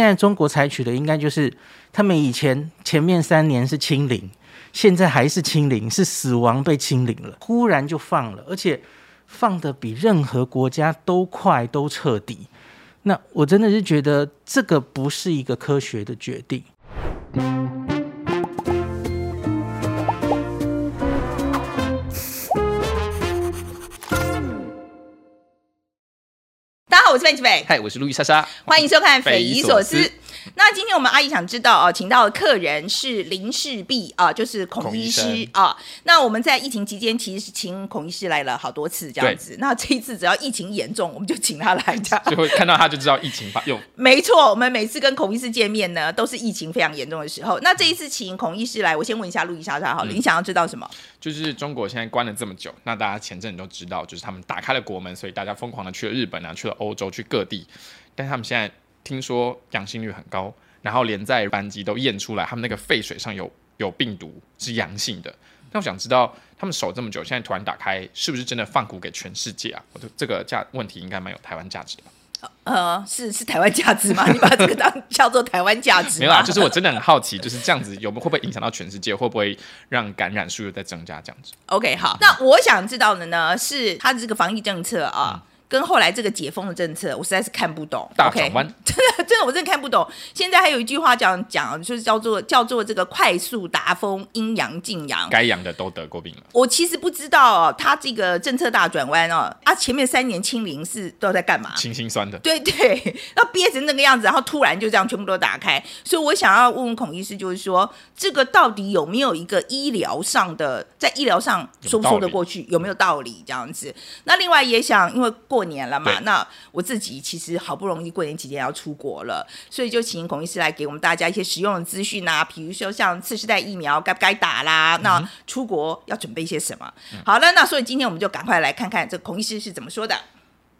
现在中国采取的应该就是他们以前前面三年是清零，现在还是清零，是死亡被清零了，忽然就放了，而且放的比任何国家都快都彻底。那我真的是觉得这个不是一个科学的决定。我是范吉伟，嗨，我是路易莎莎，欢迎收看《匪夷所思。那今天我们阿姨想知道啊，请到的客人是林世璧啊，就是孔医师啊。那我们在疫情期间其实是请孔医师来了好多次这样子。那这一次只要疫情严重，我们就请他来这样。就会看到他就知道疫情发有没错，我们每次跟孔医师见面呢，都是疫情非常严重的时候。那这一次请孔医师来，我先问一下路易莎莎好了，嗯你想要知道什么？就是中国现在关了这么久，那大家前阵子都知道，就是他们打开了国门，所以大家疯狂的去了日本啊，去了欧洲，去各地。但他们现在听说阳性率很高，然后连在班级都验出来，他们那个肺水上有有病毒是阳性的。那我想知道，他们守这么久，现在突然打开，是不是真的放股给全世界啊？我觉得这个价问题应该蛮有台湾价值的吧？呃，是是台湾价值吗？你把这个当叫做台湾价值吗？没有啦，就是我真的很好奇，就是这样子有没有会不会影响到全世界？会不会让感染数又在增加？这样子？OK，好，那我想知道的呢，是他的这个防疫政策啊。跟后来这个解封的政策，我实在是看不懂。大转弯 真的真的我真的看不懂。现在还有一句话讲讲，就是叫做叫做这个快速达峰，阴阳尽阳。该阳的都得过病了。我其实不知道哦，他这个政策大转弯哦，啊，前面三年清零是都在干嘛？清心酸的，对对，要憋成那个样子，然后突然就这样全部都打开，所以我想要问问孔医师，就是说这个到底有没有一个医疗上的，在医疗上说不说得过去，有没有道理这样子？那另外也想，因为过年了嘛，那我自己其实好不容易过年期间要出国了，所以就请孔医师来给我们大家一些实用的资讯啊，比如说像次世代疫苗该不该打啦，那出国要准备些什么？好了，那所以今天我们就赶快来看看这孔医师是怎么说的。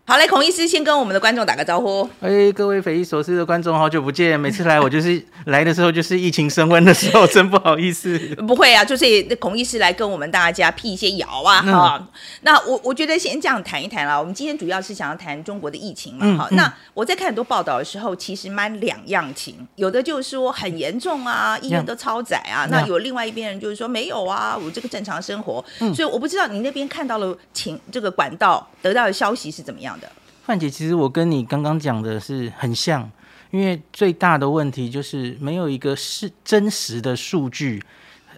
好嘞，孔医师先跟我们的观众打个招呼。哎，各位匪夷所思的观众，好久不见！每次来我就是来的时候就是疫情升温的时候，真不好意思。不会啊，就是孔医师来跟我们大家辟一些谣啊嗯哈、那我我觉得先这样谈一谈啦。我们今天主要是想要谈中国的疫情嘛哈、嗯嗯那我在看很多报道的时候，其实蛮两样情，有的就是说很严重啊，医院都超载啊。那嗯有另外一边人就是说没有啊，我这个正常生活。嗯所以我不知道你那边看到了情这个管道得到的消息是怎么样的。范姐，其实我跟你刚刚讲的是很像，因为最大的问题就是没有一个是真实的数据，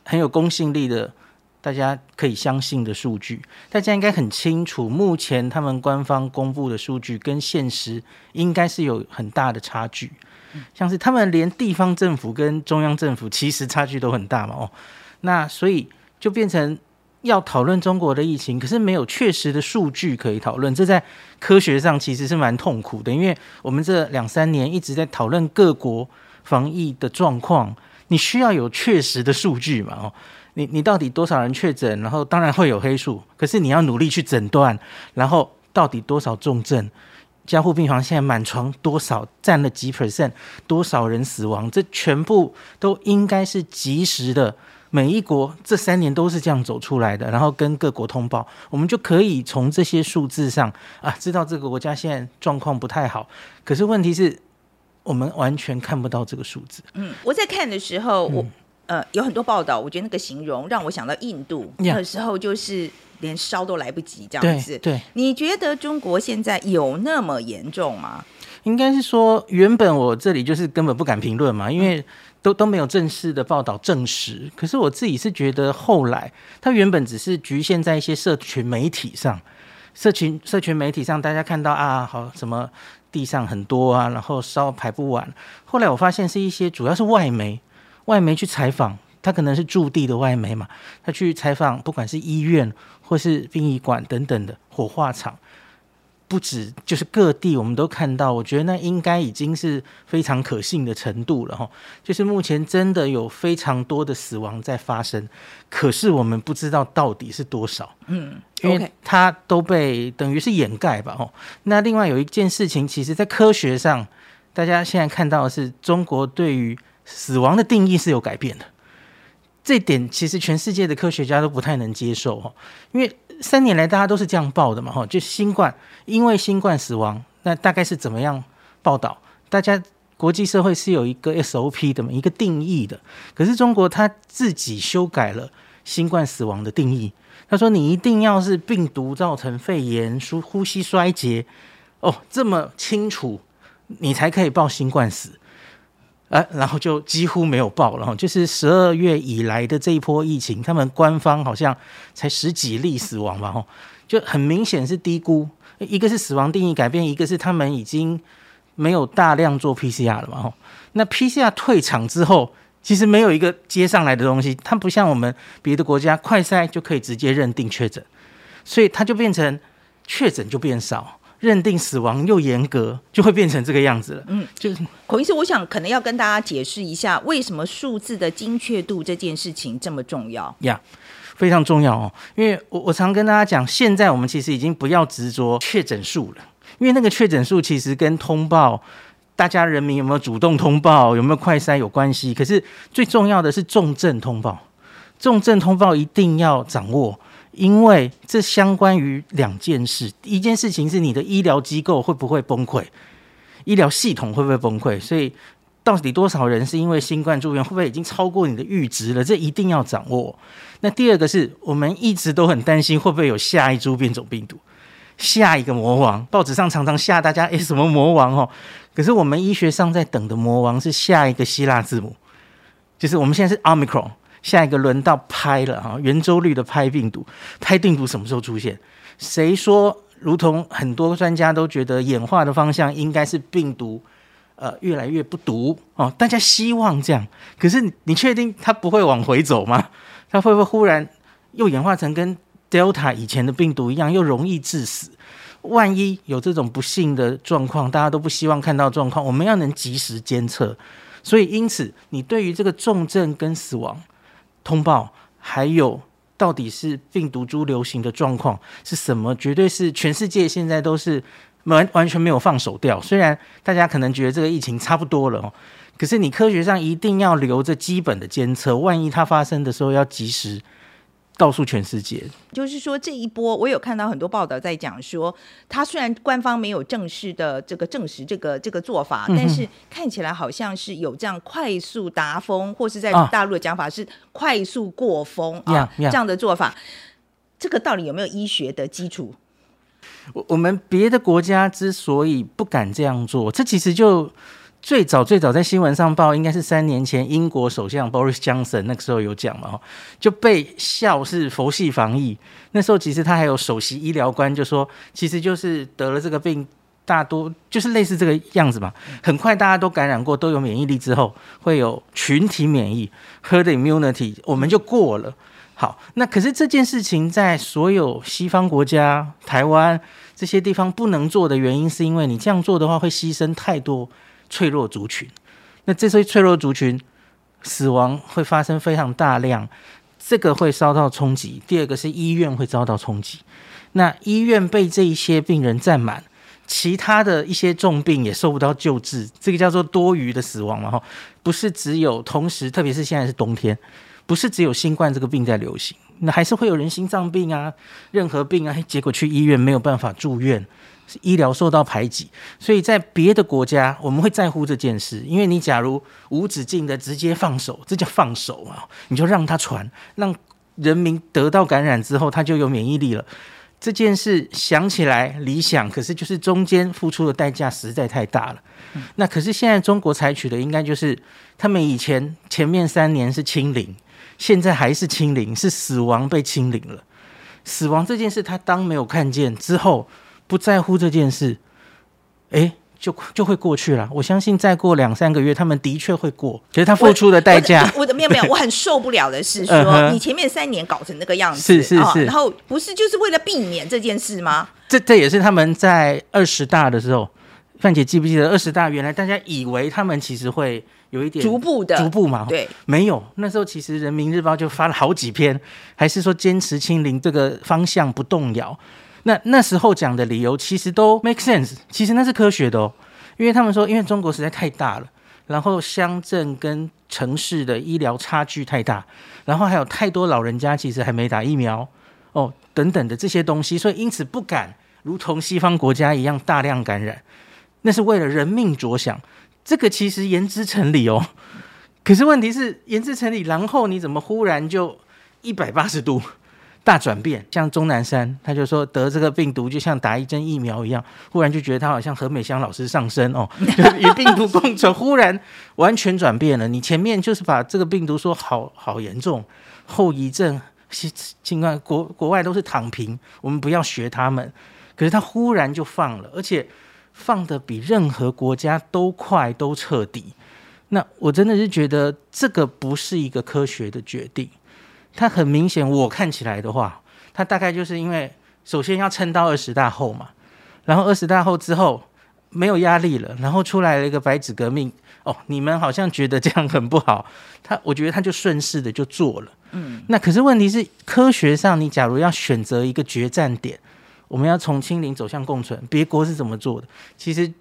很有公信力的，大家可以相信的数据。大家应该很清楚，目前他们官方公布的数据跟现实应该是有很大的差距。像是他们连地方政府跟中央政府其实差距都很大嘛，哦，那所以就变成要讨论中国的疫情，可是没有确实的数据可以讨论，这在科学上其实是蛮痛苦的，因为我们这两三年一直在讨论各国防疫的状况，你需要有确实的数据嘛，哦，你你到底多少人确诊，然后当然会有黑数，可是你要努力去诊断，然后到底多少重症，加护病房现在满床多少，占了几 percent，多少人死亡，这全部都应该是及时的。每一国这三年都是这样走出来的，然后跟各国通报，我们就可以从这些数字上啊，知道这个国家现在状况不太好。可是问题是，我们完全看不到这个数字。嗯，我在看的时候，我呃有很多报道，我觉得那个形容让我想到印度那时候就是连烧都来不及这样对子。对，你觉得中国现在有那么严重吗？应该是说，原本我这里就是根本不敢评论嘛，因为都都没有正式的报道证实。可是我自己是觉得，后来它原本只是局限在一些社群媒体上，社群社群媒体上大家看到啊，好什么地上很多啊，然后烧排不完。后来我发现是一些主要是外媒，外媒去采访，他可能是驻地的外媒嘛，他去采访不管是医院或是殡仪馆等等的火化场。不止就是各地我们都看到，我觉得那应该已经是非常可信的程度了哈。就是目前真的有非常多的死亡在发生，可是我们不知道到底是多少，嗯因为它都被等于是掩盖吧哦。那另外有一件事情，其实在科学上，大家现在看到的是中国对于死亡的定义是有改变的。这点其实全世界的科学家都不太能接受哦，因为三年来大家都是这样报的嘛哈，就新冠因为新冠死亡，那大概是怎么样报道？大家国际社会是有一个 SOP 的嘛，一个定义的。可是中国他自己修改了新冠死亡的定义，他说你一定要是病毒造成肺炎、呼呼吸衰竭，哦，这么清楚，你才可以报新冠死。呃，然后就几乎没有报了，就是十二月以来的这一波疫情，他们官方好像才十几例死亡吧，吼，就很明显是低估。一个是死亡定义改变，一个是他们已经没有大量做 PCR 了嘛，吼。那 PCR 退场之后，其实没有一个接上来的东西，它不像我们别的国家快筛就可以直接认定确诊，所以它就变成确诊就变少。认定死亡又严格，就会变成这个样子了。嗯，就是孔医师，我想可能要跟大家解释一下，为什么数字的精确度这件事情这么重要呀？非常重要哦，因为我我常跟大家讲，现在我们其实已经不要执着确诊数了，因为那个确诊数其实跟通报大家人民有没有主动通报、有没有快筛有关系。可是最重要的是重症通报，重症通报一定要掌握。因为这相关于两件事，一件事情是你的医疗机构会不会崩溃，医疗系统会不会崩溃，所以到底多少人是因为新冠住院，会不会已经超过你的阈值了？这一定要掌握。那第二个是我们一直都很担心会不会有下一株变种病毒，下一个魔王。报纸上常常吓大家，诶，什么魔王哦？可是我们医学上在等的魔王是下一个希腊字母，就是我们现在是 omicron。下一个轮到拍了哈，圆周率的拍病毒，拍病毒什么时候出现？谁说？如同很多专家都觉得演化的方向应该是病毒，呃，越来越不毒哦。大家希望这样，可是你确定它不会往回走吗？它会不会忽然又演化成跟 Delta 以前的病毒一样，又容易致死？万一有这种不幸的状况，大家都不希望看到状况，我们要能及时监测。所以，因此，你对于这个重症跟死亡。通报还有到底是病毒株流行的状况是什么？绝对是全世界现在都是完完全没有放手掉。虽然大家可能觉得这个疫情差不多了哦，可是你科学上一定要留着基本的监测，万一它发生的时候要及时。告诉全世界，就是说这一波，我有看到很多报道在讲说，他虽然官方没有正式的这个证实这个这个做法，但是看起来好像是有这样快速达峰，或是在大陆的讲法是快速过峰啊这样的做法，这个到底有没有医学的基础？我我们别的国家之所以不敢这样做，这其实就。最早最早在新闻上报，应该是三年前英国首相 Boris Johnson 那个时候有讲嘛，就被笑是佛系防疫。那时候其实他还有首席医疗官就说，其实就是得了这个病，大多就是类似这个样子嘛。很快大家都感染过，都有免疫力之后，会有群体免疫 herd immunity，我们就过了。好，那可是这件事情在所有西方国家、台湾这些地方不能做的原因，是因为你这样做的话会牺牲太多。脆弱族群，那这些脆弱族群死亡会发生非常大量，这个会遭到冲击。第二个是医院会遭到冲击，那医院被这一些病人占满，其他的一些重病也受不到救治，这个叫做多余的死亡嘛？哈，不是只有同时，特别是现在是冬天，不是只有新冠这个病在流行，那还是会有人心脏病啊，任何病啊，结果去医院没有办法住院。医疗受到排挤，所以在别的国家我们会在乎这件事，因为你假如无止境的直接放手，这叫放手啊，你就让它传，让人民得到感染之后，他就有免疫力了。这件事想起来理想，可是就是中间付出的代价实在太大了。那可是现在中国采取的应该就是，他们以前前面三年是清零，现在还是清零，是死亡被清零了。死亡这件事他当没有看见之后。不在乎这件事，哎，就就会过去了。我相信再过两三个月，他们的确会过。其实他付出的代价，我的没有没有，我很受不了的是说，你前面三年搞成那个样子，是是是，然后不是就是为了避免这件事吗？这这也是他们在二十大的时候，范姐记不记得二十大？原来大家以为他们其实会有一点逐步的逐步嘛，对，没有。那时候其实人民日报就发了好几篇，还是说坚持清零这个方向不动摇。那那时候讲的理由其实都 make sense，其实那是科学的哦，因为他们说，因为中国实在太大了，然后乡镇跟城市的医疗差距太大，然后还有太多老人家其实还没打疫苗哦，等等的这些东西，所以因此不敢如同西方国家一样大量感染，那是为了人命着想。这个其实言之成理哦。可是问题是言之成理，然后你怎么忽然就一百八十度大转变？像钟南山他就说得这个病毒就像打一针疫苗一样，忽然就觉得他好像何美香老师上身哦，与病毒共存，忽然完全转变了。你前面就是把这个病毒说好好严重，后遗症，尽管国国外都是躺平，我们不要学他们。可是他忽然就放了，而且放的比任何国家都快都彻底。那我真的是觉得这个不是一个科学的决定。它很明显，我看起来的话，它大概就是因为首先要撑到二十大后嘛，然后二十大后之后没有压力了，然后出来了一个白纸革命。哦，你们好像觉得这样很不好，他我觉得他就顺势的就做了。嗯，那可是问题是科学上，你假如要选择一个决战点。我们要从清零走向共存，别国是怎么做的？其实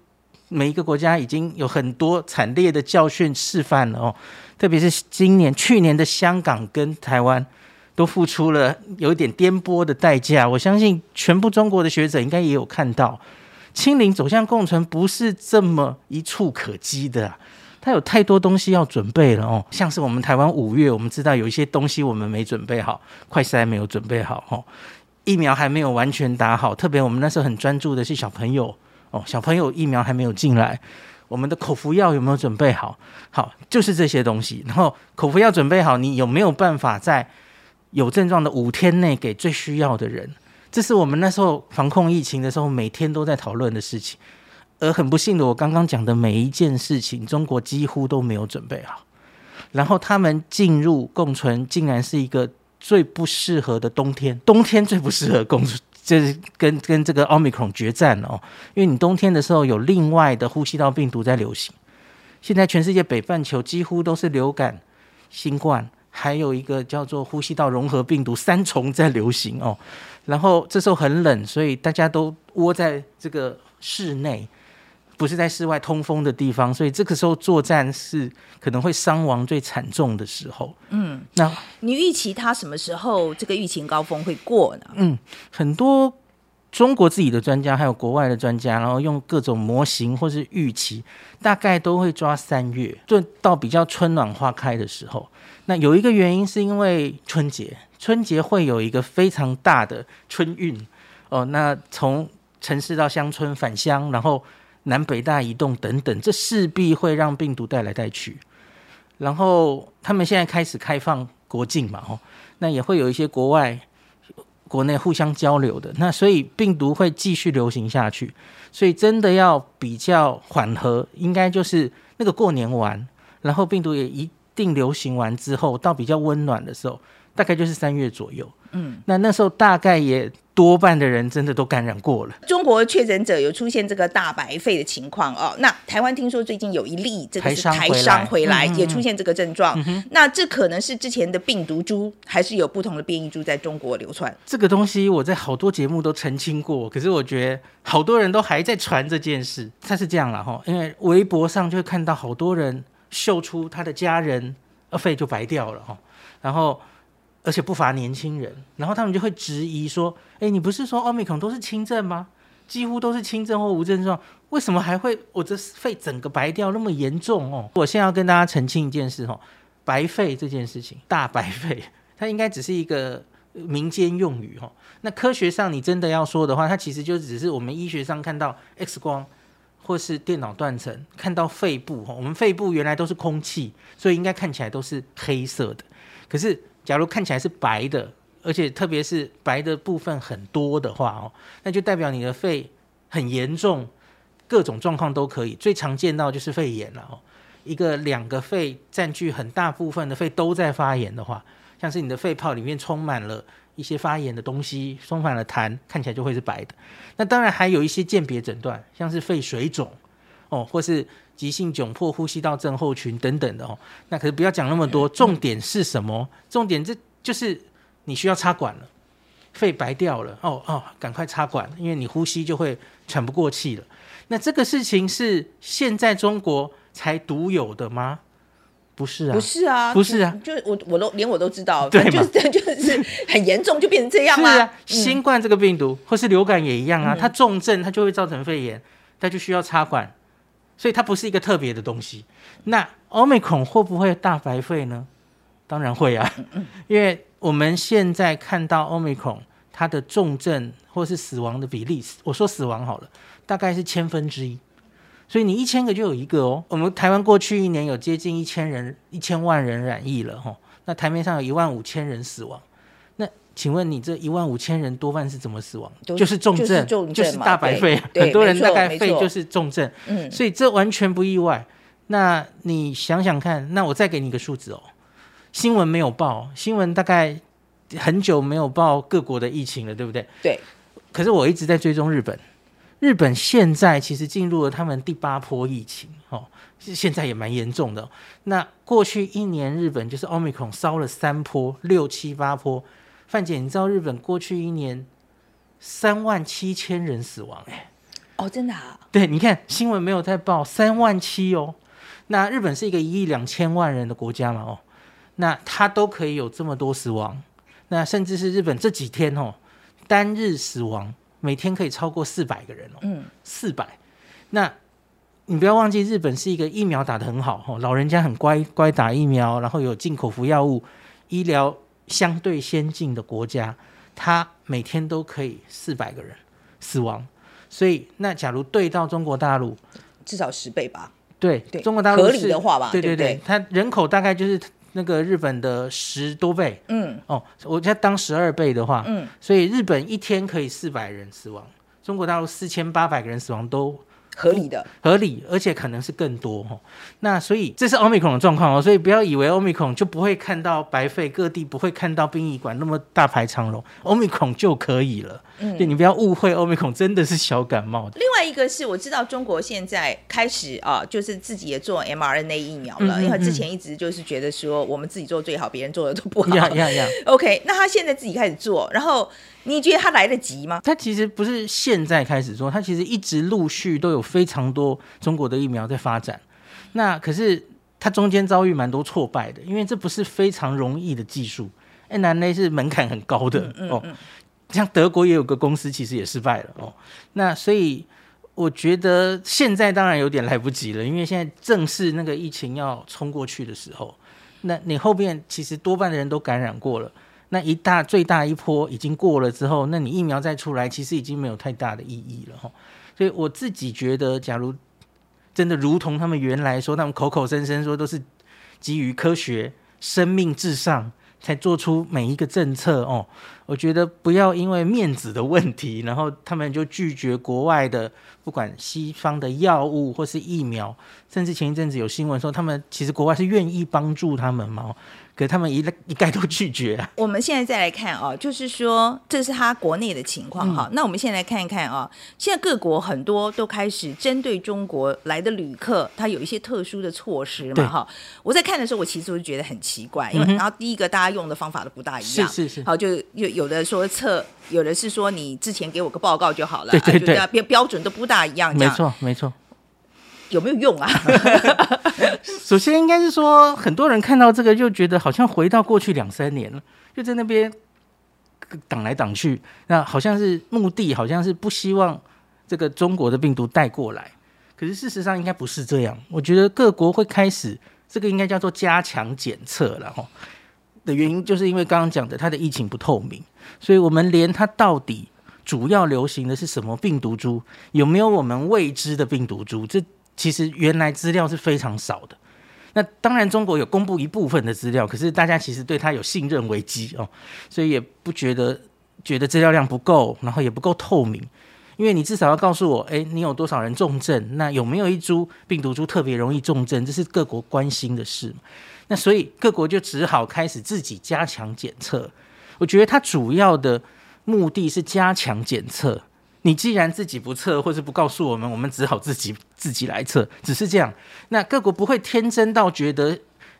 每一个国家已经有很多惨烈的教训示范了哦。特别是今年、去年的香港跟台湾，都付出了有一点颠簸的代价。我相信全部中国的学者应该也有看到，清零走向共存不是这么一触可及的，它有太多东西要准备了哦。像是我们台湾五月，我们知道有一些东西我们没准备好，快筛没有准备好哦。疫苗还没有完全打好，特别我们那时候很专注的是小朋友哦，小朋友疫苗还没有进来，我们的口服药有没有准备好？好，就是这些东西。然后口服药准备好，你有没有办法在有症状的五天内给最需要的人？这是我们那时候防控疫情的时候每天都在讨论的事情。而很不幸的，我刚刚讲的每一件事情，中国几乎都没有准备好。然后他们进入共存，竟然是一个。最不适合的冬天，冬天最不适合共存这，是跟跟这个奥密克戎决战哦。因为你冬天的时候有另外的呼吸道病毒在流行。现在全世界北半球几乎都是流感、新冠，还有一个叫做呼吸道融合病毒三重在流行哦。然后这时候很冷，所以大家都窝在这个室内。不是在室外通风的地方，所以这个时候作战是可能会伤亡最惨重的时候。嗯，那你预期他什么时候这个疫情高峰会过呢？嗯，很多中国自己的专家还有国外的专家，然后用各种模型或是预期，大概都会抓三月，就到比较春暖花开的时候。那有一个原因是因为春节，春节会有一个非常大的春运哦。那从城市到乡村返乡，然后。南北大移动等等，这势必会让病毒带来带去。然后他们现在开始开放国境嘛，哦，那也会有一些国外、国内互相交流的。那所以病毒会继续流行下去。所以真的要比较缓和，应该就是那个过年完，然后病毒也一定流行完之后，到比较温暖的时候，大概就是三月左右。嗯，那那时候大概也多半的人真的都感染过了。中国确诊者有出现这个大白肺的情况哦。那台湾听说最近有一例这个是台商回来也出现这个症状。那这可能是之前的病毒株，还是有不同的变异株在中国流窜？这个东西我在好多节目都澄清过，可是我觉得好多人都还在传这件事。他是这样了哈，因为微博上就会看到好多人秀出他的家人肺就白掉了哈，然后。而且不乏年轻人，然后他们就会质疑说：“哎，你不是说奥密克戎都是轻症吗？几乎都是轻症或无症状，为什么还会我这肺整个白掉那么严重哦？”我现在要跟大家澄清一件事哦，白肺这件事情，大白肺，它应该只是一个民间用语哦。那科学上你真的要说的话，它其实就只是我们医学上看到 X 光或是电脑断层看到肺部哈，我们肺部原来都是空气，所以应该看起来都是黑色的，可是。假如看起来是白的，而且特别是白的部分很多的话哦，那就代表你的肺很严重，各种状况都可以。最常见到就是肺炎了哦。一个两个肺占据很大部分的肺都在发炎的话，像是你的肺泡里面充满了一些发炎的东西，充满了痰，看起来就会是白的。那当然还有一些鉴别诊断，像是肺水肿哦，或是。急性窘迫呼吸道症候群等等的哦，那可是不要讲那么多，重点是什么？重点这就是你需要插管了，肺白掉了哦哦，赶快插管，因为你呼吸就会喘不过气了。那这个事情是现在中国才独有的吗？不是啊，不是啊，不是啊，就我我都连我都知道，对，就是 就是很严重就变成这样啊。新冠这个病毒或是流感也一样啊，它重症它就会造成肺炎，它就需要插管。所以它不是一个特别的东西。那 Omicron 会不会大白肺呢？当然会啊，因为我们现在看到 Omicron 它的重症或是死亡的比例，我说死亡好了，大概是千分之一。所以你一千个就有一个哦。我们台湾过去一年有接近一千人、一千万人染疫了哈。那台面上有一万五千人死亡。那请问你这一万五千人多半是怎么死亡？就是重症，就是大白肺。很多人大概肺就是重症。嗯。所以这完全不意外。那你想想看，那我再给你一个数字哦。新闻没有报，新闻大概很久没有报各国的疫情了，对不对？对。可是我一直在追踪日本，日本现在其实进入了他们第八波疫情，哦，现在也蛮严重的。那过去一年，日本就是 Omicron 烧了三波，六七八波。范姐，你知道日本过去一年三万七千人死亡？哎，哦，真的啊？对，你看新闻没有在报三万七哦。那日本是一个一亿两千万人的国家嘛？哦。那它都可以有这么多死亡，那甚至是日本这几天哦，单日死亡每天可以超过四百个人哦，嗯，四百。那你不要忘记，日本是一个疫苗打得很好哦，老人家很乖乖打疫苗，然后有进口服药物，医疗相对先进的国家，它每天都可以四百个人死亡。所以，那假如对到中国大陆，至少十倍吧？对，中国大陆合理的话吧？对对对，它人口大概就是。那个日本的十多倍，嗯，哦，我在当十二倍的话，嗯，所以日本一天可以四百人死亡，中国大陆四千八百个人死亡都。合理的，合理，而且可能是更多哈。那所以这是奥密克戎的状况哦，所以不要以为奥密克戎就不会看到白肺，各地不会看到殡仪馆那么大排长龙，奥密克戎就可以了。嗯，对你不要误会，奥密克戎真的是小感冒。另外一个是我知道中国现在开始啊，就是自己也做 mRNA 疫苗了，因为之前一直就是觉得说我们自己做最好，别人做的都不好。呀呀呀！OK，那他现在自己开始做，然后。你觉得他来得及吗？他其实不是现在开始做，他其实一直陆续都有非常多中国的疫苗在发展。那可是它中间遭遇蛮多挫败的，因为这不是非常容易的技术，n r a 是门槛很高的哦。像德国也有个公司其实也失败了哦。那所以我觉得现在当然有点来不及了，因为现在正是那个疫情要冲过去的时候。那你后边其实多半的人都感染过了。那一大最大一波已经过了之后，那你疫苗再出来，其实已经没有太大的意义了哈。所以我自己觉得，假如真的如同他们原来说，他们口口声声说都是基于科学、生命至上才做出每一个政策哦，我觉得不要因为面子的问题，然后他们就拒绝国外的不管西方的药物或是疫苗，甚至前一阵子有新闻说，他们其实国外是愿意帮助他们嘛。可他们一一概都拒绝啊！我们现在再来看哦，就是说这是他国内的情况哈。那我们现在来看一看啊，现在各国很多都开始针对中国来的旅客，他有一些特殊的措施嘛哈。我在看的时候，我其实我就觉得很奇怪，因为然后第一个大家用的方法都不大一样，是是是。好，就有有的说测，有的是说你之前给我个报告就好了，对对对，标标准都不大一样，没错没错。有没有用啊？首先应该是说，很多人看到这个就觉得好像回到过去两三年了，就在那边挡来挡去，那好像是目的，好像是不希望这个中国的病毒带过来。可是事实上应该不是这样。我觉得各国会开始这个应该叫做加强检测了哈。的原因就是因为刚刚讲的，它的疫情不透明，所以我们连它到底主要流行的是什么病毒株，有没有我们未知的病毒株，这。其实原来资料是非常少的，那当然中国有公布一部分的资料，可是大家其实对他有信任危机哦，所以也不觉得觉得资料量不够，然后也不够透明，因为你至少要告诉我，哎，你有多少人重症，那有没有一株病毒株特别容易重症，这是各国关心的事那所以各国就只好开始自己加强检测。我觉得它主要的目的是加强检测。你既然自己不测，或是不告诉我们，我们只好自己自己来测，只是这样。那各国不会天真到觉得，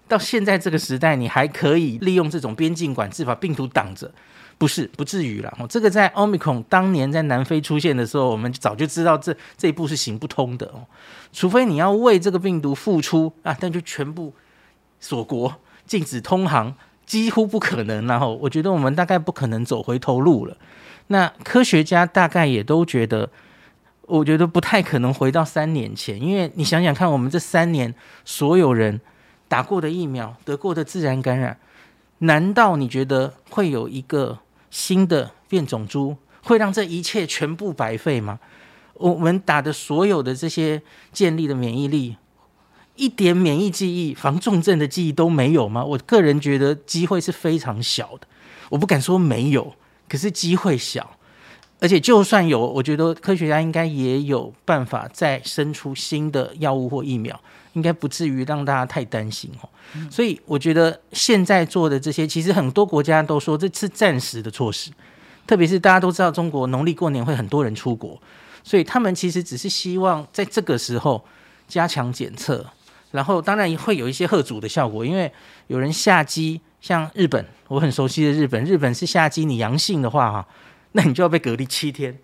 到现在这个时代，你还可以利用这种边境管制把病毒挡着，不是不至于了。这个在奥密克戎当年在南非出现的时候，我们早就知道这这一步是行不通的哦。除非你要为这个病毒付出啊，但就全部锁国、禁止通航，几乎不可能。然后我觉得我们大概不可能走回头路了。那科学家大概也都觉得，我觉得不太可能回到三年前，因为你想想看，我们这三年所有人打过的疫苗、得过的自然感染，难道你觉得会有一个新的变种株会让这一切全部白费吗？我们打的所有的这些建立的免疫力，一点免疫记忆、防重症的记忆都没有吗？我个人觉得机会是非常小的，我不敢说没有，可是机会小。而且就算有，我觉得科学家应该也有办法再生出新的药物或疫苗，应该不至于让大家太担心哦。所以我觉得现在做的这些，其实很多国家都说这是暂时的措施，特别是大家都知道中国农历过年会很多人出国，所以他们其实只是希望在这个时候加强检测，然后当然会有一些贺阻的效果，因为有人下机，像日本，我很熟悉的日本，日本是夏季你阳性的话哈。那你就要被隔离七天。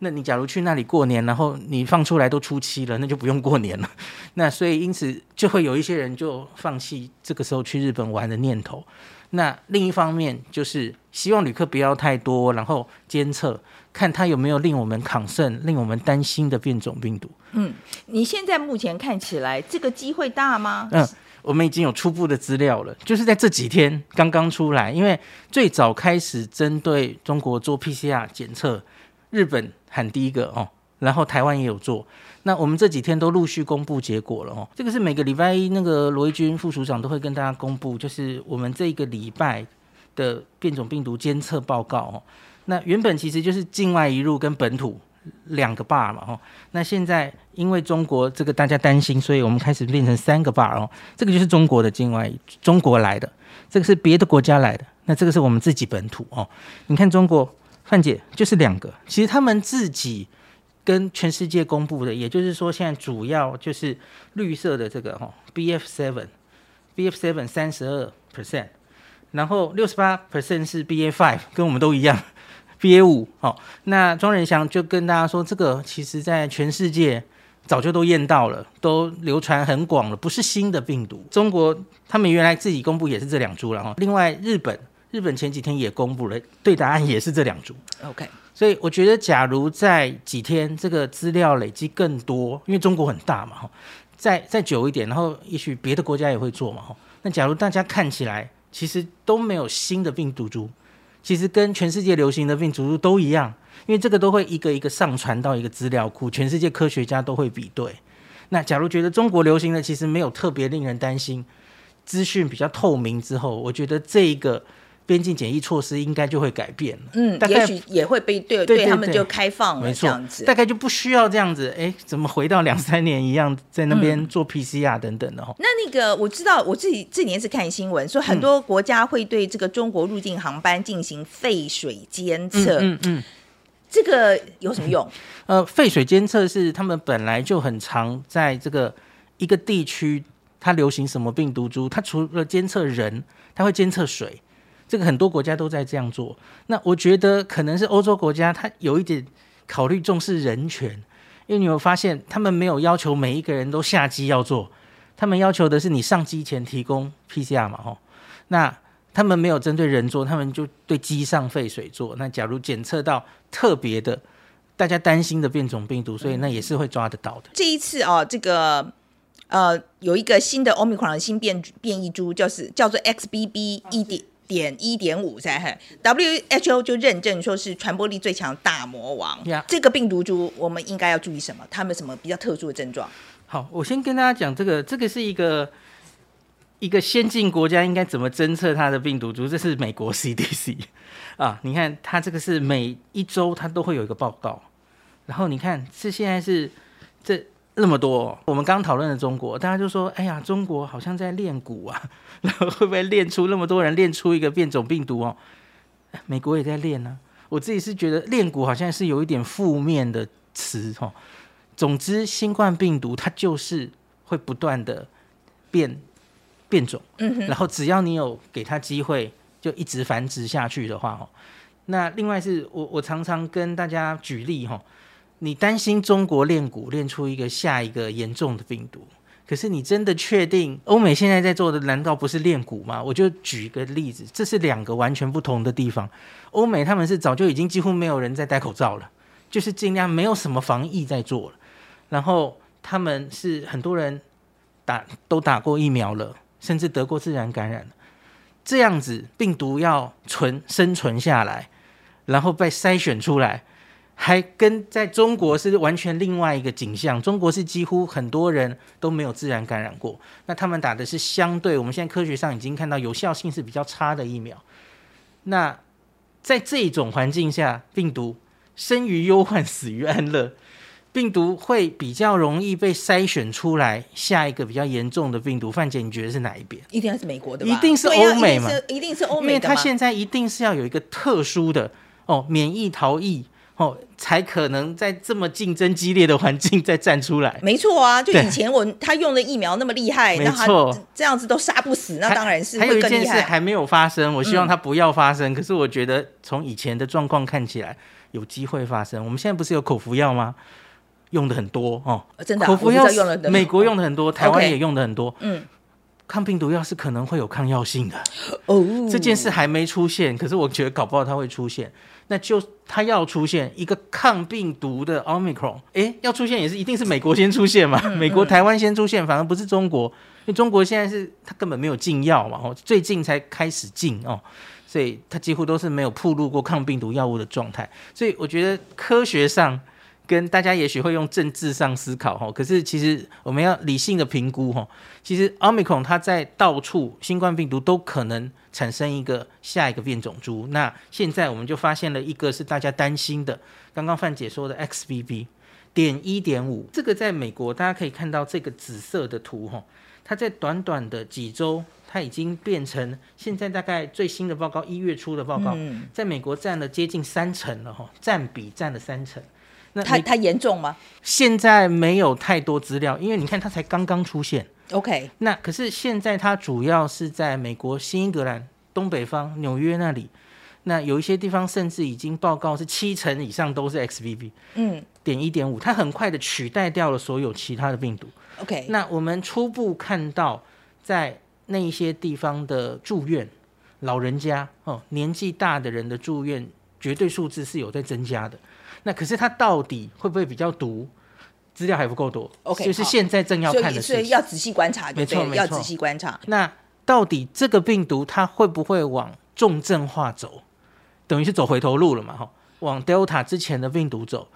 那你假如去那里过年，然后你放出来都初七了，那就不用过年了。那所以因此就会有一些人就放弃这个时候去日本玩的念头。那另一方面就是希望旅客不要太多，然后监测看他有没有令我们抗胜、令我们担心的变种病毒。嗯，你现在目前看起来这个机会大吗？嗯。我们已经有初步的资料了，就是在这几天刚刚出来，因为最早开始针对中国做 PCR 检测，日本喊第一个哦，然后台湾也有做，那我们这几天都陆续公布结果了哦。这个是每个礼拜一那个罗毅军副署长都会跟大家公布，就是我们这个礼拜的变种病毒监测报告哦。那原本其实就是境外一入跟本土。两个 bar 嘛，哦，那现在因为中国这个大家担心，所以我们开始变成三个 bar 哦，这个就是中国的境外中国来的，这个是别的国家来的，那这个是我们自己本土哦。你看中国范姐就是两个，其实他们自己跟全世界公布的，也就是说现在主要就是绿色的这个哦，BF seven，BF seven 三十二 percent，然后六十八 percent 是 BA five，跟我们都一样。B A 五，好，那庄仁祥就跟大家说，这个其实在全世界早就都验到了，都流传很广了，不是新的病毒。中国他们原来自己公布也是这两株了哈，另外日本，日本前几天也公布了，对答案也是这两株。OK，所以我觉得，假如在几天这个资料累积更多，因为中国很大嘛哈，再再久一点，然后也许别的国家也会做嘛哈。那假如大家看起来其实都没有新的病毒株。其实跟全世界流行的病毒都一样，因为这个都会一个一个上传到一个资料库，全世界科学家都会比对。那假如觉得中国流行的其实没有特别令人担心，资讯比较透明之后，我觉得这一个。边境检疫措施应该就会改变了，嗯，也许也会被对对他们就开放了，这样子，大概就不需要这样子，哎，怎么回到两三年一样，在那边做 PCR 等等的哦。那那个我知道，我自己这年是看新闻，说很多国家会对这个中国入境航班进行废水监测，嗯嗯，这个有什么用？呃，废水监测是他们本来就很常在这个一个地区，它流行什么病毒株，它除了监测人，它会监测水。这个很多国家都在这样做，那我觉得可能是欧洲国家，它有一点考虑重视人权，因为你有发现，他们没有要求每一个人都下机要做，他们要求的是你上机前提供 PCR 嘛，吼，那他们没有针对人做，他们就对机上废水做。那假如检测到特别的，大家担心的变种病毒，所以那也是会抓得到的。这一次哦，这个呃有一个新的 Omicron 的新变变异株，就是叫做 XBB 一点。点一点五噻，WHO 就认证说是传播力最强大魔王。这个病毒株我们应该要注意什么？它们什么比较特殊的症状？好，我先跟大家讲这个，这个是一个一个先进国家应该怎么侦测它的病毒株？这是美国 CDC 啊，你看它这个是每一周它都会有一个报告，然后你看是现在是这。那么多，我们刚讨论的中国，大家就说：“哎呀，中国好像在练蛊啊，然后会不会练出那么多人练出一个变种病毒哦？”美国也在练呢。我自己是觉得练蛊好像是有一点负面的词哦。总之，新冠病毒它就是会不断的变变种，嗯然后只要你有给它机会，就一直繁殖下去的话哦。那另外是我我常常跟大家举例哈。你担心中国练蛊练出一个下一个严重的病毒，可是你真的确定欧美现在在做的难道不是练蛊吗？我就举一个例子，这是两个完全不同的地方。欧美他们是早就已经几乎没有人在戴口罩了，就是尽量没有什么防疫在做了，然后他们是很多人打都打过疫苗了，甚至得过自然感染，这样子病毒要存生存下来，然后被筛选出来。还跟在中国是完全另外一个景象。中国是几乎很多人都没有自然感染过，那他们打的是相对我们现在科学上已经看到有效性是比较差的疫苗。那在这种环境下，病毒生于忧患，死于安乐，病毒会比较容易被筛选出来。下一个比较严重的病毒，范姐你觉得是哪一边？一定是美国的，一定是欧美嘛？一定是欧美，因为它现在一定是要有一个特殊的哦，免疫逃逸。哦，才可能在这么竞争激烈的环境再站出来。没错啊，就以前我他用的疫苗那么厉害，没错，这样子都杀不死，那当然是还有一件事还没有发生，我希望它不要发生。可是我觉得从以前的状况看起来，有机会发生。我们现在不是有口服药吗？用的很多哦，真的口服药用了，美国用的很多，台湾也用的很多。嗯。抗病毒药是可能会有抗药性的哦，这件事还没出现，可是我觉得搞不好它会出现。那就它要出现一个抗病毒的奥密克戎，哎，要出现也是一定是美国先出现嘛？美国、台湾先出现，反而不是中国，因为中国现在是它根本没有禁药嘛，哦，最近才开始禁哦，所以它几乎都是没有铺路过抗病毒药物的状态。所以我觉得科学上。跟大家也许会用政治上思考哈，可是其实我们要理性的评估哈。其实奥密克戎它在到处，新冠病毒都可能产生一个下一个变种株。那现在我们就发现了一个是大家担心的，刚刚范姐说的 XBB 点一点五，这个在美国大家可以看到这个紫色的图哈，它在短短的几周，它已经变成现在大概最新的报告一月初的报告，在美国占了接近三成了哈，占比占了三成。那它它严重吗？现在没有太多资料，因为你看它才刚刚出现。OK，那可是现在它主要是在美国新英格兰东北方纽约那里，那有一些地方甚至已经报告是七成以上都是 XBB，嗯，点一点五，它很快的取代掉了所有其他的病毒。OK，那我们初步看到在那一些地方的住院老人家哦，年纪大的人的住院绝对数字是有在增加的。那可是它到底会不会比较毒？资料还不够多。OK，就是现在正要看的事，所以要仔细观察，没错，要仔细观察。那到底这个病毒它会不会往重症化走？等于是走回头路了嘛？哈，往 Delta 之前的病毒走？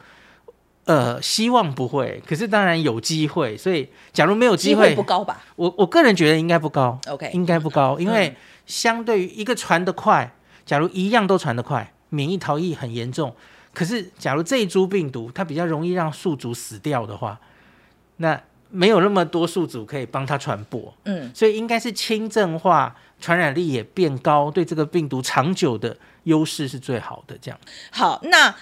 呃，希望不会，可是当然有机会。所以假如没有机会，不高吧？我我个人觉得应该不高。OK，应该不高，因为相对于一个传得快，假如一样都传得快，免疫逃逸很严重。可是，假如这一株病毒它比较容易让宿主死掉的话，那没有那么多宿主可以帮它传播，嗯，所以应该是轻症化，传染力也变高，对这个病毒长久的优势是最好的。这样好，那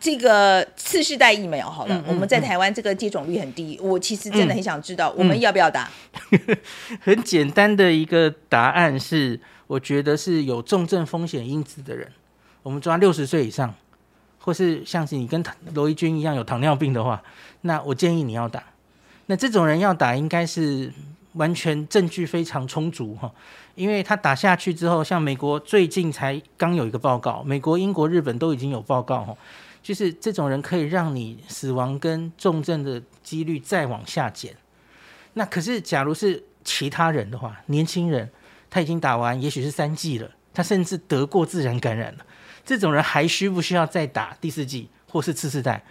这个次世代疫苗好了，我们在台湾这个接种率很低，我其实真的很想知道，我们要不要打？很简单的一个答案是，我觉得是有重症风险因子的人，我们抓六十岁以上。或是像是你跟罗伊军一样有糖尿病的话，那我建议你要打。那这种人要打，应该是完全证据非常充足哈，因为他打下去之后，像美国最近才刚有一个报告，美国、英国、日本都已经有报告哈，就是这种人可以让你死亡跟重症的几率再往下减。那可是假如是其他人的话，年轻人他已经打完，也许是三剂了，他甚至得过自然感染了。这种人还需不需要再打第四剂或是次世代？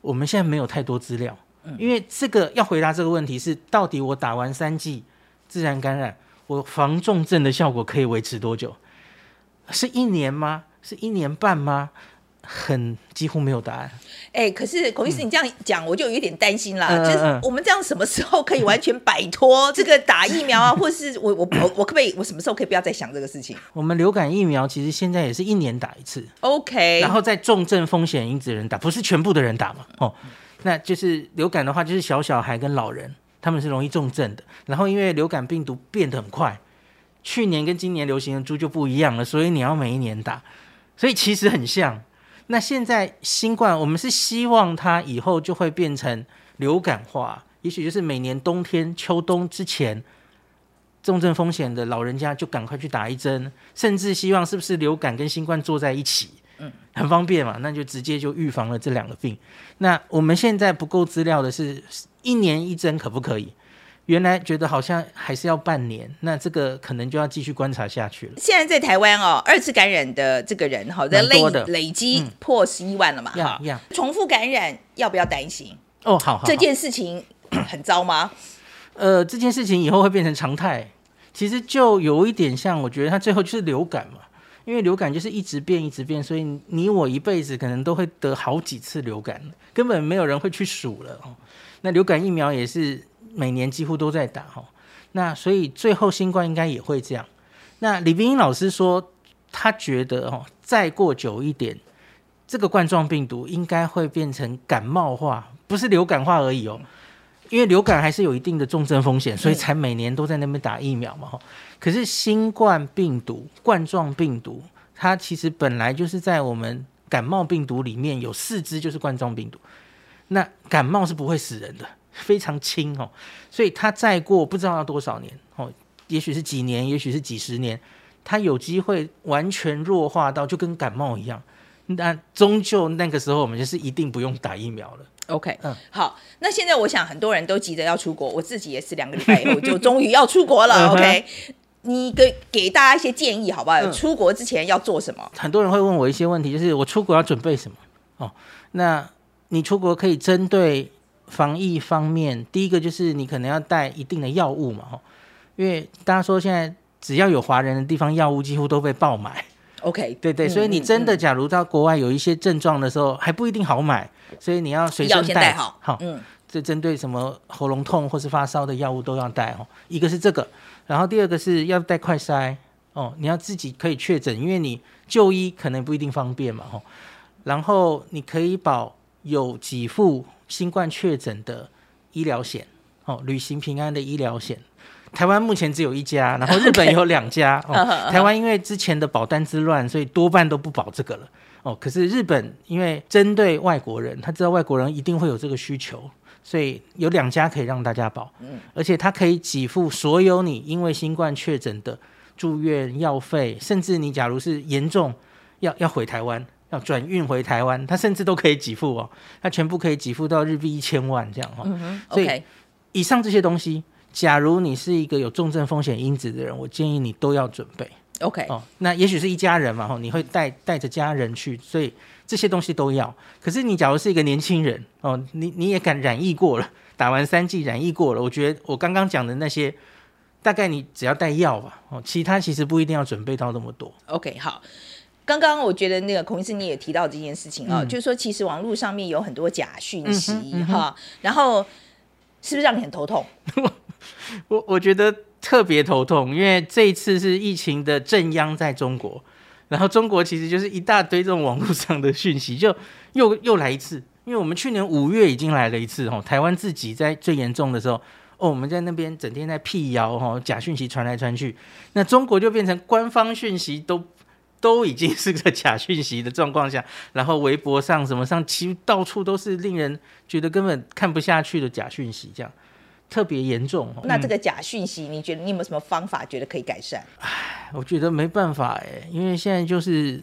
我们现在没有太多资料，因为这个要回答这个问题是：到底我打完三剂自然感染，我防重症的效果可以维持多久？是一年吗？是一年半吗？很几乎没有答案。哎，可是孔医师，你这样讲，我就有点担心了。就是我们这样什么时候可以完全摆脱这个打疫苗啊？或是我我我我可不可以？我什么时候可以不要再想这个事情？我们流感疫苗其实现在也是一年打一次。OK，然后在重症风险因子人打，不是全部的人打嘛？哦，那就是流感的话，就是小小孩跟老人，他们是容易重症的。然后因为流感病毒变得很快，去年跟今年流行的猪就不一样了，所以你要每一年打。所以其实很像。那现在新冠，我们是希望它以后就会变成流感化，也许就是每年冬天、秋冬之前，重症风险的老人家就赶快去打一针，甚至希望是不是流感跟新冠坐在一起，嗯，很方便嘛，那就直接就预防了这两个病。那我们现在不够资料的是，一年一针可不可以？原来觉得好像还是要半年，那这个可能就要继续观察下去了。现在在台湾哦，二次感染的这个人哈，的累累积嗯破十一万了嘛，哈。呀呀，重复感染要不要担心？哦，好好，这件事情很糟吗？呃，这件事情以后会变成常态，其实就有一点像，我觉得它最后就是流感嘛，因为流感就是一直变一直变，所以你我一辈子可能都会得好几次流感，根本没有人会去数了哦。那流感疫苗也是每年几乎都在打哈，那所以最后新冠应该也会这样。那李冰英老师说，他觉得哦，再过久一点，这个冠状病毒应该会变成感冒化，不是流感化而已哦。因为流感还是有一定的重症风险，所以才每年都在那边打疫苗嘛。哈，可是新冠病毒、冠状病毒，它其实本来就是在我们感冒病毒里面有四支就是冠状病毒。那感冒是不会死人的，非常轻哦，所以它再过不知道要多少年哦，也许是几年，也许是几十年，它有机会完全弱化到就跟感冒一样。那终究那个时候，我们就是一定不用打疫苗了。OK，嗯好，那现在我想很多人都急着要出国，我自己也是两个礼拜以后就终于要出国了。OK，你给给大家一些建议好不好？嗯出国之前要做什么？很多人会问我一些问题，就是我出国要准备什么？哦，那你出国可以针对防疫方面，第一个就是你可能要带一定的药物嘛，哦，因为大家说现在只要有华人的地方，药物几乎都被爆买，OK，对对，嗯所以你嗯真的假如到国外有一些症状的时候，还不一定好买，所以你要随药身先带好。好，嗯，这针对什么喉咙痛或是发烧的药物都要带哦。一个是这个，然后第二个是要带快筛哦，你要自己可以确诊，因为你就医可能不一定方便嘛哦。然后你可以保有给付新冠确诊的医疗险哦，旅行平安的医疗险。台湾目前只有一家，然后日本有两家 哦。台湾因为之前的保单之乱，所以多半都不保这个了。哦，可是日本因为针对外国人，他知道外国人一定会有这个需求，所以有两家可以让大家保，而且它可以给付所有你因为新冠确诊的住院药费，甚至你假如是严重要要回台湾，要转运回台湾，他甚至都可以给付哦，他全部可以给付到日币一千万这样哦。所以以上这些东西，假如你是一个有重症风险因子的人，我建议你都要准备。OK，哦，那也许是一家人嘛，吼，你会带带着家人去，所以这些东西都要。可是你假如是一个年轻人，哦，你你也敢染疫过了，打完三剂染疫过了，我觉得我刚刚讲的那些，大概你只要带药吧，哦，其他其实不一定要准备到那么多。OK，好。刚刚我觉得那个孔医师你也提到这件事情啊、嗯就是说其实网络上面有很多假讯息哈、然后是不是让你很头痛？我我觉得特别头痛，因为这一次是疫情的正央在中国，然后中国其实就是一大堆这种网络上的讯息，就 又又来一次。因为我们去年五月已经来了一次哦，台湾自己在最严重的时候，哦，我们在那边整天在辟谣哦，假讯息传来传去，那中国就变成官方讯息都都已经是个假讯息的状况下，然后微博上什么上，其实到处都是令人觉得根本看不下去的假讯息，这样特别严重。哦 那这个假讯息，你觉得你有没有什么方法觉得可以改善？我觉得没办法哎，因为现在就是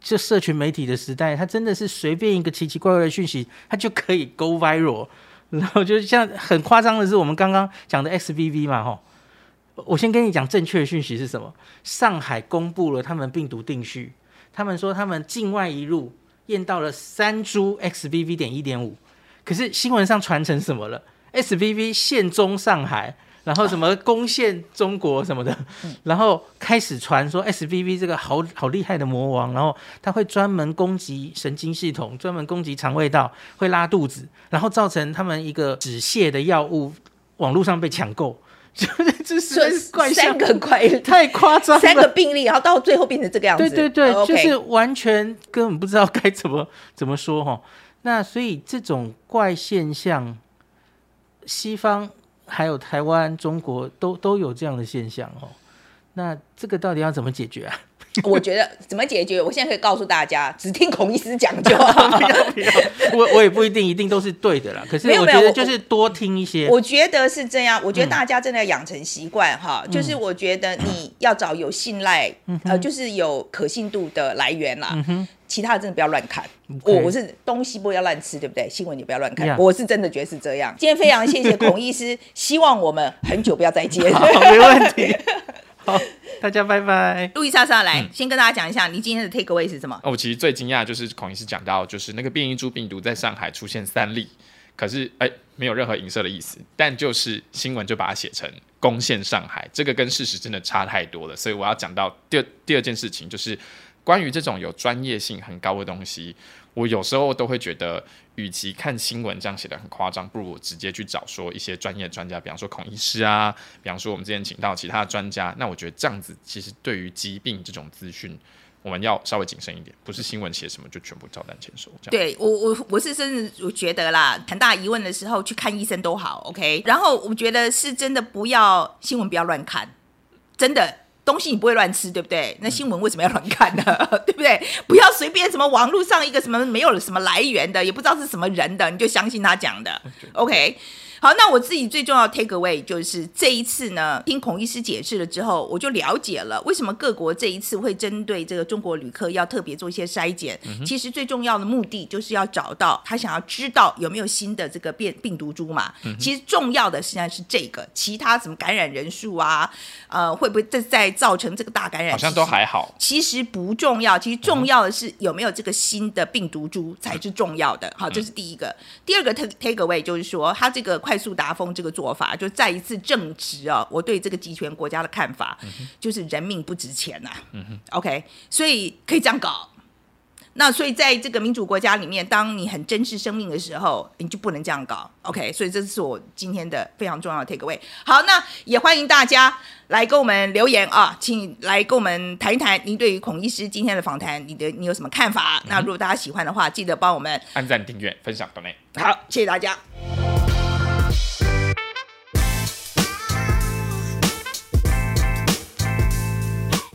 这社群媒体的时代，它真的是随便一个奇奇怪怪的讯息，它就可以 go viral。然后就像很夸张的是，我们刚刚讲的 XBV 嘛，哈，我先跟你讲正确的讯息是什么？上海公布了他们病毒定序，他们说他们境外一入验到了三株 XBB 点一点五，可是新闻上传成什么了？SBB 现中上海，然后什么攻陷中国什么的，然后开始传说 SBB 这个好好厉害的魔王，然后他会专门攻击神经系统，专门攻击肠胃道，会拉肚子，然后造成他们一个止泻的药物网络上被抢购，这实在是怪三象，个怪太夸张了，三个病例，然后到最后变成这个样子。对对对就是完全根本不知道该怎么怎么说哈。那所以这种怪现象，西方还有台湾、中国都都有这样的现象哦。那这个到底要怎么解决啊？我觉得怎么解决？我现在可以告诉大家，只听孔医师讲就好。我我也不一定一定都是对的啦，可是我觉得没有没就是多听一些。我觉得是这样，我嗯觉得大家真的要养成习惯哈，就是我觉得你要找有信赖，嗯呃，就是有可信度的来源啦。其他的真的不要乱看我我是东西不要乱吃，对不对？新闻也不要乱看我是真的觉得是这样。今天非常谢谢孔医师，希望我们很久不要再见。好，没问题。好，大家拜拜。路易莎莎来，嗯先跟大家讲一下，你今天的 take away 是什么？哦，我其实最惊讶就是孔医师讲到，就是那个变异株病毒在上海出现三例，可是哎没有任何影射的意思，但就是新闻就把它写成攻陷上海，这个跟事实真的差太多了。所以我要讲到第二第二件事情，就是关于这种有专业性很高的东西，我有时候都会觉得，与其看新闻这样写的很夸张，不如我直接去找说一些专业专家，比方说孔医师啊，比方说我们之前请到其他的专家，那我觉得这样子其实对于疾病这种资讯。我们要稍微谨慎一点，不是新闻写什么就全部照单全收这样。对我我我是真的我觉得啦，很大疑问的时候去看医生都好，OK。然后我觉得是真的不要新闻不要乱看，真的。东西你不会乱吃，对不对？那新闻为什么要乱看呢？对不对？不要随便什么网络上一个什么没有什么来源的，也不知道是什么人的，你就相信他讲的。OK，好，那我自己最重要的 take away 就是这一次呢，听孔医师解释了之后，我就了解了为什么各国这一次会针对这个中国旅客要特别做一些筛检。其实最重要的目的就是要找到他想要知道有没有新的这个变病毒株嘛。其实重要的实际上是这个，其他什么感染人数啊，呃，会不会再再造成这个大感染？好像都还好。其实不重要，其实重要的是有没有这个新的病毒株才是重要的。好，这是第一个。第二个 take take away 就是说，他这个快速达峰这个做法，就再一次证实啊，我对这个集权国家的看法，就是人命不值钱呐、OK，所以可以这样搞。那所以在这个民主国家里面，当你很珍视生命的时候，你就不能这样搞，OK？所以这是我今天的非常重要的 take away。好，那也欢迎大家来跟我们留言啊，请来跟我们谈一谈您对于孔医师今天的访谈，你的你有什么看法？那如果大家喜欢的话，记得帮我们按赞、订阅、分享到内。好，谢谢大家。